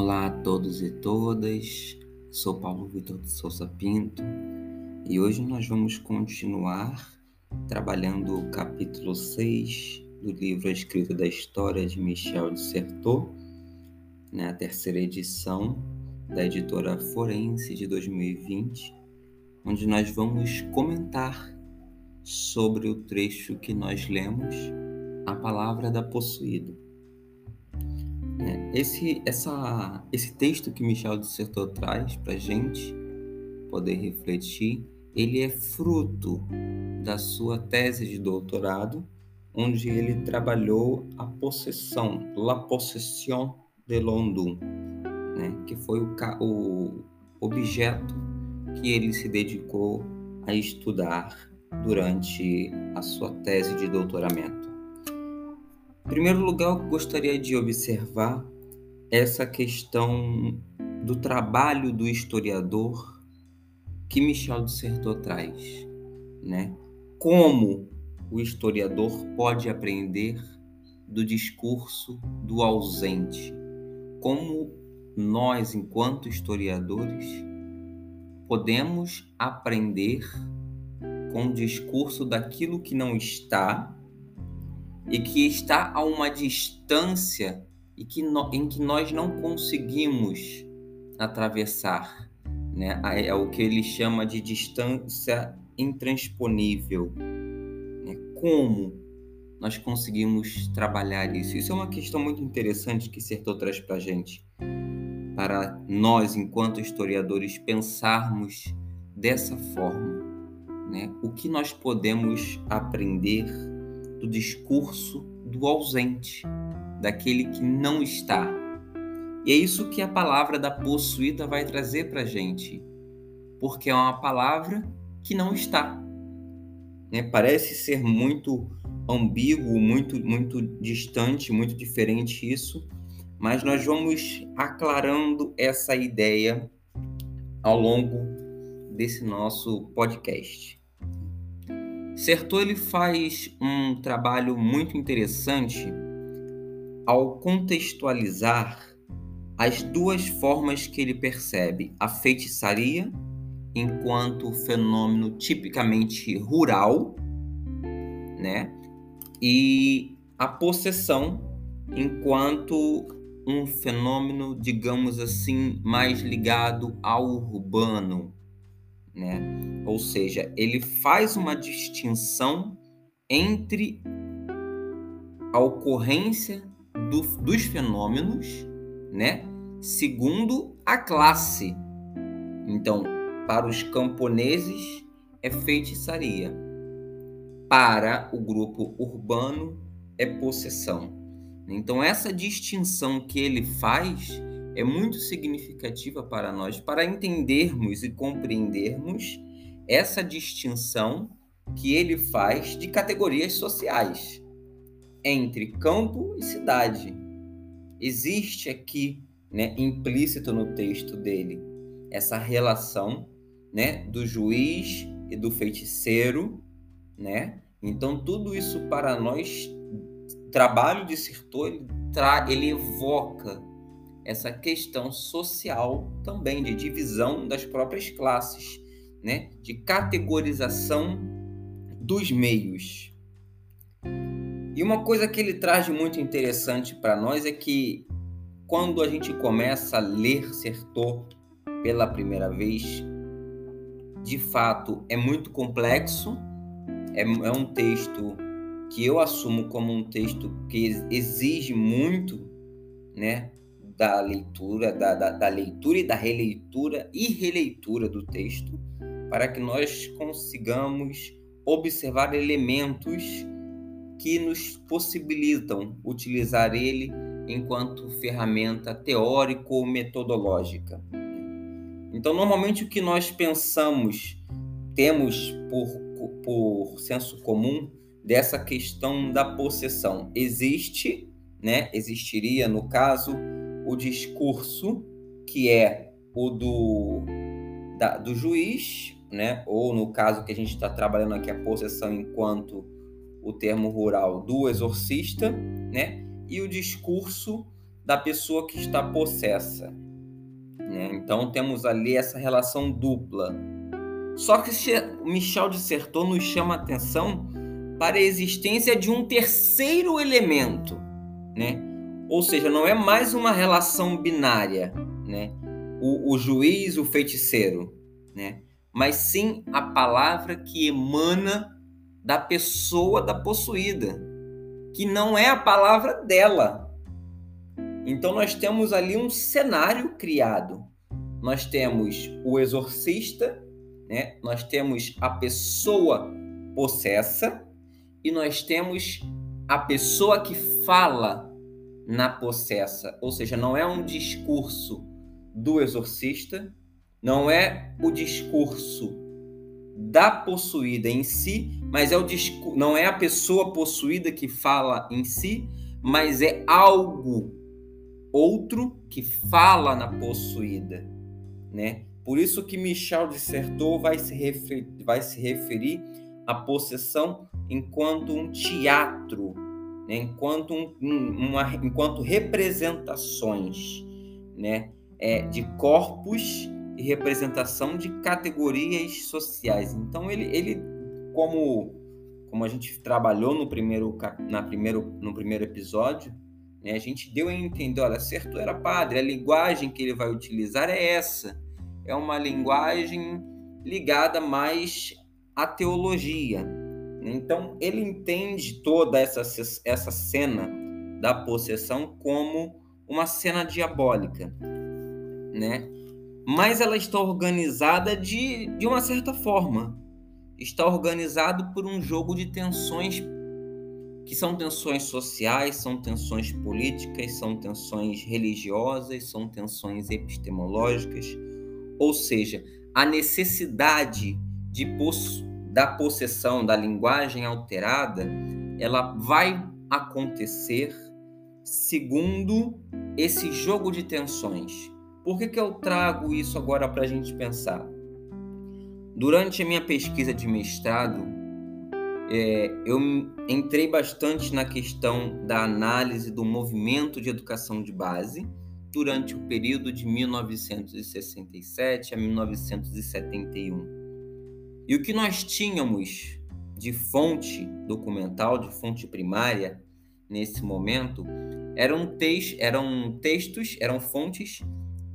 Olá a todos e todas, sou Paulo Vitor de Souza Pinto e hoje nós vamos continuar trabalhando o capítulo 6 do livro A da História de Michel de Certeau, né, a terceira edição da editora Forense de 2020, onde nós vamos comentar sobre o trecho que nós lemos, a palavra da possuído. É, esse, essa, esse texto que Michel dissertou traz para gente poder refletir, ele é fruto da sua tese de doutorado, onde ele trabalhou a possessão, la possession de London, né, que foi o, o objeto que ele se dedicou a estudar durante a sua tese de doutoramento. Em primeiro lugar, eu gostaria de observar essa questão do trabalho do historiador que Michel de Certeau traz, né? Como o historiador pode aprender do discurso do ausente? Como nós, enquanto historiadores, podemos aprender com o discurso daquilo que não está e que está a uma distância e que no, em que nós não conseguimos atravessar, né? É o que ele chama de distância intransponível. Né? Como nós conseguimos trabalhar isso? Isso é uma questão muito interessante que Sertor traz para a gente, para nós, enquanto historiadores, pensarmos dessa forma né? O que nós podemos aprender do discurso do ausente, daquele que não está? E é isso que a palavra da possuída vai trazer para a gente, porque é uma palavra que não está. Né? Parece ser muito ambíguo, muito, muito distante, muito diferente isso, mas nós vamos aclarando essa ideia ao longo desse nosso podcast. Sertor ele faz um trabalho muito interessante ao contextualizar as duas formas que ele percebe a feitiçaria enquanto fenômeno tipicamente rural, né? E a possessão enquanto um fenômeno, digamos assim, mais ligado ao urbano, né? Ou seja, ele faz uma distinção entre a ocorrência do, dos fenômenos, né? Segundo a classe. Então, para os camponeses é feitiçaria. Para o grupo urbano é possessão. Então, essa distinção que ele faz é muito significativa para nós, para entendermos e compreendermos essa distinção que ele faz de categorias sociais entre campo e cidade. Existe aqui, né, implícito no texto dele, essa relação, né, do juiz e do feiticeiro, né? Então tudo isso para nós, trabalho de Sertor, ele, tra ele evoca essa questão social também de divisão das próprias classes, né? de categorização dos meios. E uma coisa que ele traz de muito interessante para nós é que quando a gente começa a ler Sertor pela primeira vez, de fato é muito complexo, é, é um texto que eu assumo como um texto que exige muito, né, da leitura, da, da, da, leitura e da releitura e releitura do texto, para que nós consigamos observar elementos que nos possibilitam utilizar ele enquanto ferramenta teórico ou metodológica. Então, normalmente o que nós pensamos, temos por, por senso comum dessa questão da possessão. Existe, né? Existiria no caso o discurso que é o do, da, do juiz, né? ou no caso que a gente está trabalhando aqui, a possessão enquanto o termo rural do exorcista, né? e o discurso da pessoa que está possessa. Né? Então temos ali essa relação dupla. Só que Michel de Certeau nos chama a atenção para a existência de um terceiro elemento, né? Ou seja, não é mais uma relação binária, né? O, o juiz, o feiticeiro, né? Mas sim a palavra que emana da pessoa da possuída, que não é a palavra dela. Então nós temos ali um cenário criado. Nós temos o exorcista, né? Nós temos a pessoa possessa e nós temos a pessoa que fala na possessa, ou seja, não é um discurso do exorcista, não é o discurso da possuída em si, mas é o não é a pessoa possuída que fala em si, mas é algo outro que fala na possuída, né? Por isso que Michel dissertou vai se referir, vai se referir à possessão enquanto um teatro, né? enquanto, um, uma, enquanto representações né? É, de corpos e representação de categorias sociais. Então ele, ele como como a gente trabalhou no primeiro na primeiro no primeiro episódio, né, a gente deu a entender, olha, certo era padre, a linguagem que ele vai utilizar é essa. É uma linguagem ligada mais à teologia, então, ele entende toda essa, essa cena da possessão como uma cena diabólica, né? Mas ela está organizada de, de uma certa forma. Está organizado por um jogo de tensões que são tensões sociais, são tensões políticas, são tensões religiosas, são tensões epistemológicas, ou seja, a necessidade de possuir da possessão, da linguagem alterada, ela vai acontecer segundo esse jogo de tensões. Por que, que eu trago isso agora para a gente pensar? Durante a minha pesquisa de mestrado, é, eu entrei bastante na questão da análise do movimento de educação de base durante o período de 1967 a 1971. E o que nós tínhamos de fonte documental, de fonte primária, nesse momento, eram, eram textos, eram fontes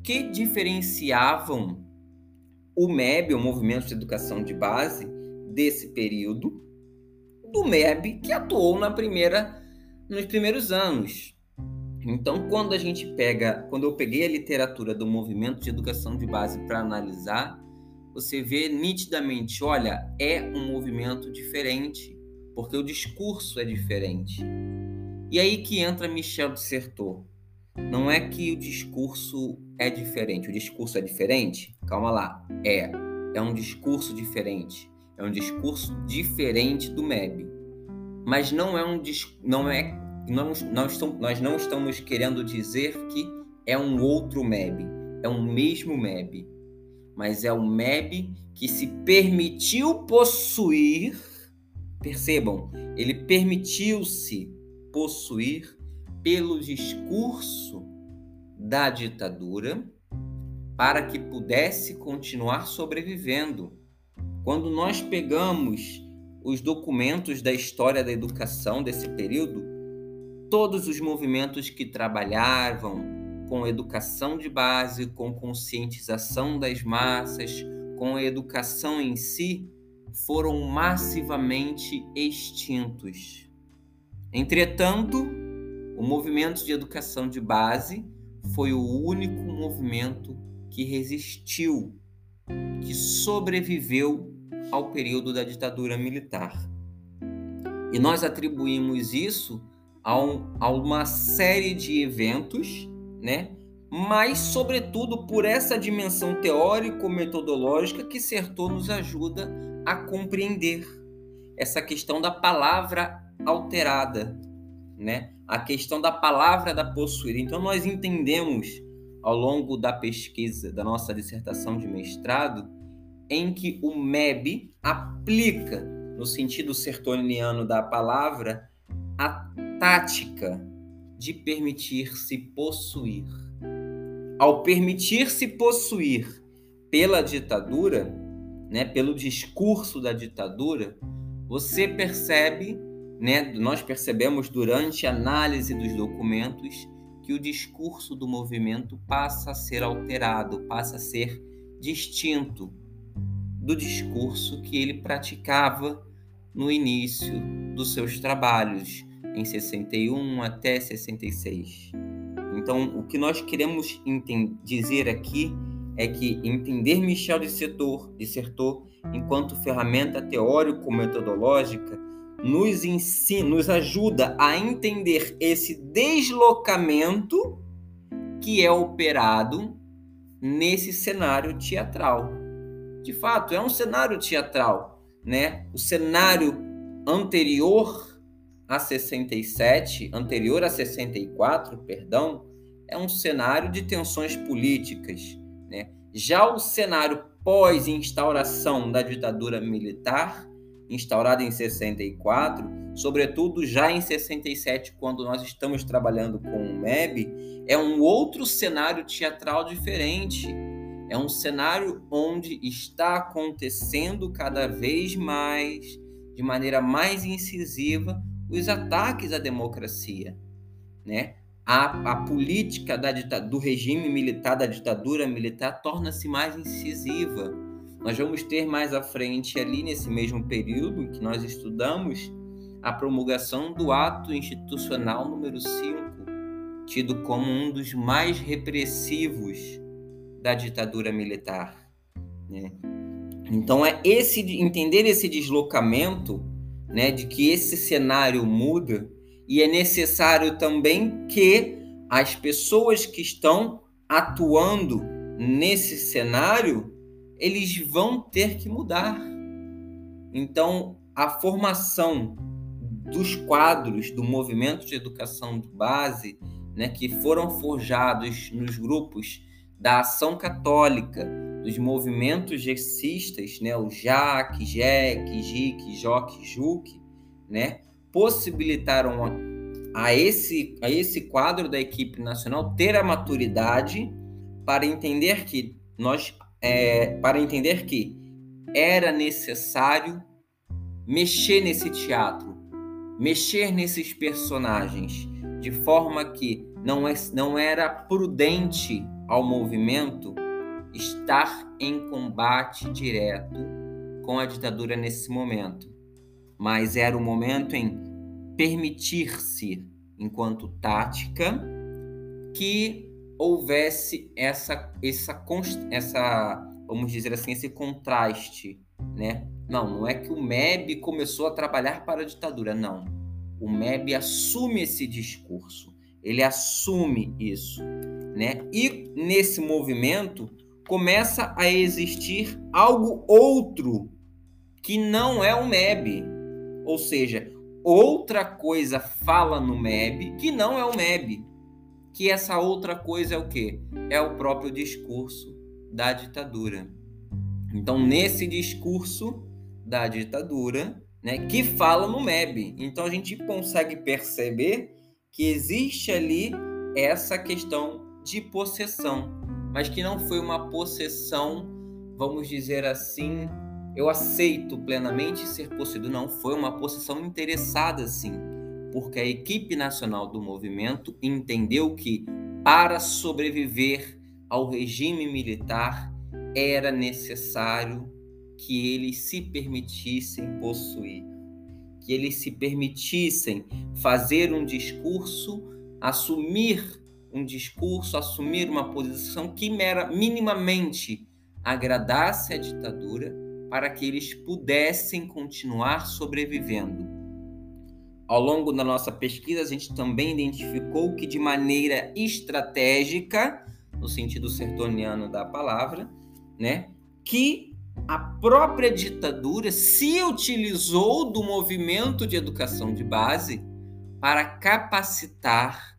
que diferenciavam o MEB, o Movimento de Educação de Base, desse período, do MEB que atuou na primeira, nos primeiros anos. Então, quando a gente pega, quando eu peguei a literatura do Movimento de Educação de Base para analisar, você vê nitidamente, olha, é um movimento diferente, porque o discurso é diferente. E aí que entra Michel Dissertor. Não é que o discurso é diferente. O discurso é diferente? Calma lá. É. É um discurso diferente. É um discurso diferente do MEB. Mas não é um não é não, não estamos, nós não estamos querendo dizer que é um outro MEB. É um mesmo MEB mas é o MEB que se permitiu possuir, percebam, ele permitiu-se possuir pelo discurso da ditadura para que pudesse continuar sobrevivendo. Quando nós pegamos os documentos da história da educação desse período, todos os movimentos que trabalhavam com educação de base, com conscientização das massas, com a educação em si, foram massivamente extintos. Entretanto, o movimento de educação de base foi o único movimento que resistiu, que sobreviveu ao período da ditadura militar. E nós atribuímos isso a, um, a uma série de eventos né? Mas, sobretudo, por essa dimensão teórico-metodológica que Sertor nos ajuda a compreender essa questão da palavra alterada, né? A questão da palavra da possuída. Então, nós entendemos ao longo da pesquisa da nossa dissertação de mestrado em que o MEB aplica, no sentido sertoniano da palavra, a tática de permitir-se possuir. Ao permitir-se possuir pela ditadura, né, pelo discurso da ditadura, você percebe, né, nós percebemos durante a análise dos documentos que o discurso do movimento passa a ser alterado, passa a ser distinto do discurso que ele praticava no início dos seus trabalhos, em 61 até 66. Então, o que nós queremos dizer aqui é que entender Michel de Setor, de Sertor enquanto ferramenta teórico-metodológica nos ensina, nos ajuda a entender esse deslocamento que é operado nesse cenário teatral. De fato, é um cenário teatral, né? O cenário anterior a 67, anterior a 64, perdão, é um cenário de tensões políticas, né? Já o cenário pós-instauração da ditadura militar, instaurada em 64, sobretudo já em 67, quando nós estamos trabalhando com o MEB, é um outro cenário teatral diferente. É um cenário onde está acontecendo cada vez mais, de maneira mais incisiva, os ataques à democracia, né? A, a política da, do regime militar, da ditadura militar, torna-se mais incisiva. Nós vamos ter mais à frente, ali nesse mesmo período que nós estudamos, a promulgação do Ato Institucional número 5, tido como um dos mais repressivos da ditadura militar. Né? Então é esse entender esse deslocamento, né, de que esse cenário muda e é necessário também que as pessoas que estão atuando nesse cenário, eles vão ter que mudar. Então, a formação dos quadros do movimento de educação de base, né, que foram forjados nos grupos da Ação Católica, dos movimentos gessistas, né, o JAC, JEC, JIC, JOC, JUC, né, possibilitaram a, a, esse, a esse quadro da equipe nacional ter a maturidade para entender que nós é, para entender que era necessário mexer nesse teatro, mexer nesses personagens, de forma que não, é, não era prudente ao movimento estar em combate direto com a ditadura nesse momento mas era o momento em permitir-se, enquanto tática, que houvesse essa, essa, essa, vamos dizer assim, esse contraste, né? Não, não é que o MEB começou a trabalhar para a ditadura, não. O MEB assume esse discurso, ele assume isso, né? E nesse movimento começa a existir algo outro que não é o MEB, ou seja, outra coisa fala no MEB que não é o MEB. Que essa outra coisa é o quê? É o próprio discurso da ditadura. Então, nesse discurso da ditadura, né, que fala no MEB. Então, a gente consegue perceber que existe ali essa questão de possessão, mas que não foi uma possessão, vamos dizer assim, eu aceito plenamente ser possuído. Não, foi uma posição interessada, sim, porque a equipe nacional do movimento entendeu que, para sobreviver ao regime militar, era necessário que eles se permitissem possuir, que eles se permitissem fazer um discurso, assumir um discurso, assumir uma posição que mera, minimamente agradasse a ditadura para que eles pudessem continuar sobrevivendo. Ao longo da nossa pesquisa, a gente também identificou que, de maneira estratégica, no sentido sertoniano da palavra, né, que a própria ditadura se utilizou do movimento de educação de base para capacitar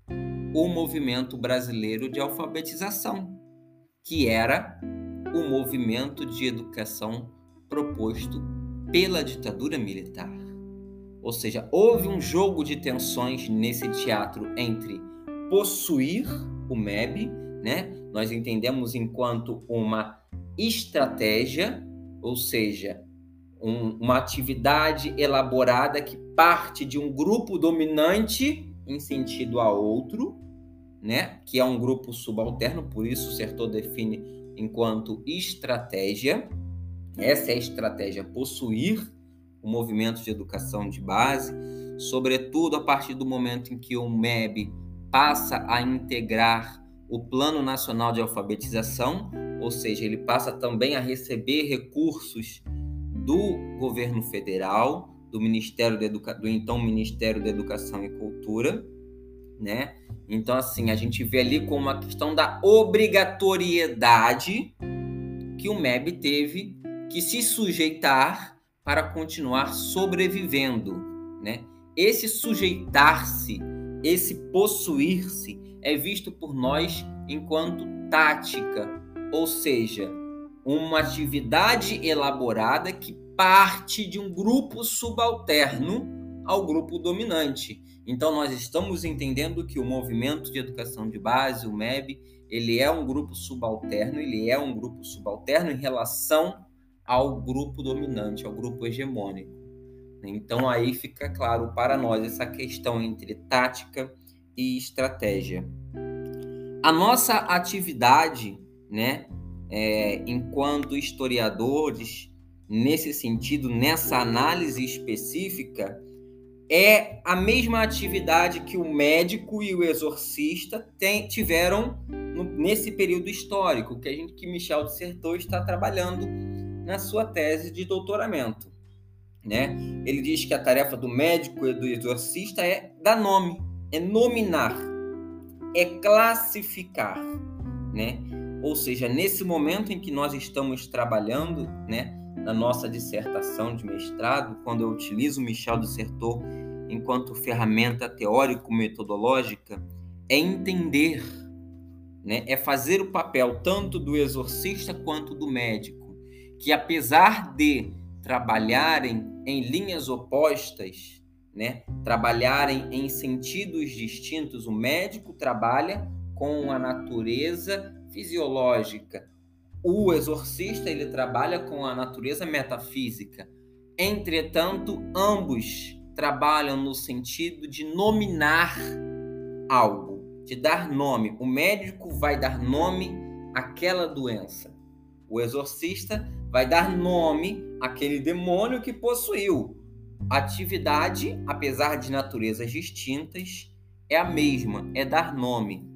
o movimento brasileiro de alfabetização, que era o movimento de educação proposto pela ditadura militar. Ou seja, houve um jogo de tensões nesse teatro entre possuir o MEB, né? Nós entendemos enquanto uma estratégia, ou seja, um, uma atividade elaborada que parte de um grupo dominante em sentido a outro, né? Que é um grupo subalterno, por isso o Sertor define enquanto estratégia. Essa é a estratégia possuir o movimento de educação de base, sobretudo a partir do momento em que o MEB passa a integrar o Plano Nacional de Alfabetização, ou seja, ele passa também a receber recursos do governo federal, do Ministério da Educa... do então Ministério da Educação e Cultura, né? Então assim, a gente vê ali como uma questão da obrigatoriedade que o MEB teve que se sujeitar para continuar sobrevivendo, né? Esse sujeitar-se, esse possuir-se é visto por nós enquanto tática, ou seja, uma atividade elaborada que parte de um grupo subalterno ao grupo dominante. Então nós estamos entendendo que o movimento de educação de base, o MEB, ele é um grupo subalterno, ele é um grupo subalterno em relação ao grupo dominante, ao grupo hegemônico. Então aí fica claro para nós essa questão entre tática e estratégia. A nossa atividade, né, é, enquanto historiadores, nesse sentido, nessa análise específica, é a mesma atividade que o médico e o exorcista tem, tiveram no, nesse período histórico que a gente que Michel Dissertou está trabalhando na sua tese de doutoramento. Né? Ele diz que a tarefa do médico e do exorcista é dar nome, é nominar, é classificar, né? Ou seja, nesse momento em que nós estamos trabalhando, né, na nossa dissertação de mestrado, quando eu utilizo Michel Dissertor enquanto ferramenta teórico-metodológica, é entender, né, é fazer o papel tanto do exorcista quanto do médico que apesar de trabalharem em linhas opostas, né, trabalharem em sentidos distintos, o médico trabalha com a natureza fisiológica, o exorcista ele trabalha com a natureza metafísica. Entretanto, ambos trabalham no sentido de nominar algo, de dar nome. O médico vai dar nome àquela doença. O exorcista vai dar nome àquele demônio que possuiu. atividade, apesar de naturezas distintas, é a mesma, é dar nome.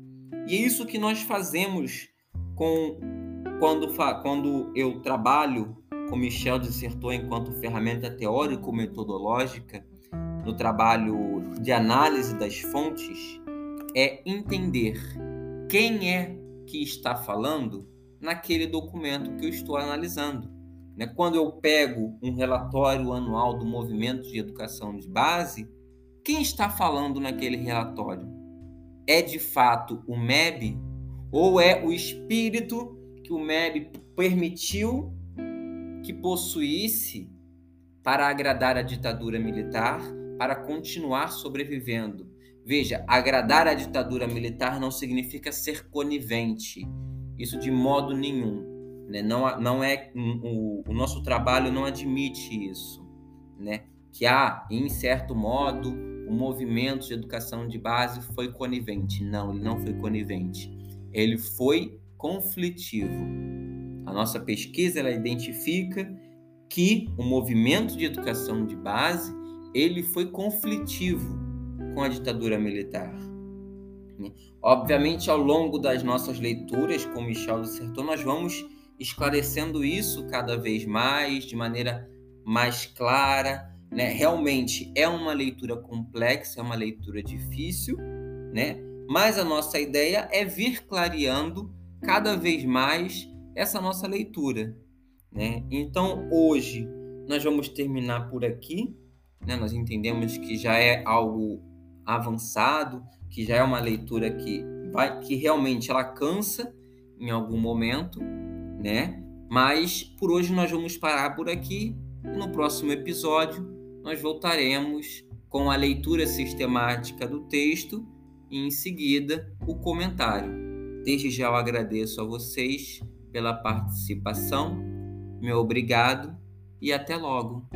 E é isso que nós fazemos com quando, quando eu trabalho com Michel dissertou enquanto ferramenta teórico-metodológica no trabalho de análise das fontes é entender quem é que está falando naquele documento que eu estou analisando. Né? Quando eu pego um relatório anual do Movimento de Educação de Base, quem está falando naquele relatório? É de fato o MEB ou é o espírito que o MEB permitiu que possuísse para agradar a ditadura militar, para continuar sobrevivendo? Veja, agradar a ditadura militar não significa ser conivente isso de modo nenhum. Né? Não, não é o, o nosso trabalho não admite isso, né? Que há, em certo modo, o movimento de educação de base foi conivente. Não, ele não foi conivente. Ele foi conflitivo. A nossa pesquisa ela identifica que o movimento de educação de base ele foi conflitivo com a ditadura militar. Né? Obviamente, ao longo das nossas leituras com Michel Dissertor, nós vamos esclarecendo isso cada vez mais, de maneira mais clara. Né? Realmente é uma leitura complexa, é uma leitura difícil, né? mas a nossa ideia é vir clareando cada vez mais essa nossa leitura. Né? Então, hoje, nós vamos terminar por aqui. Né? Nós entendemos que já é algo avançado, que já é uma leitura que vai que realmente ela cansa em algum momento, né? Mas por hoje nós vamos parar por aqui no próximo episódio nós voltaremos com a leitura sistemática do texto e em seguida o comentário. Desde já eu agradeço a vocês pela participação, meu obrigado e até logo.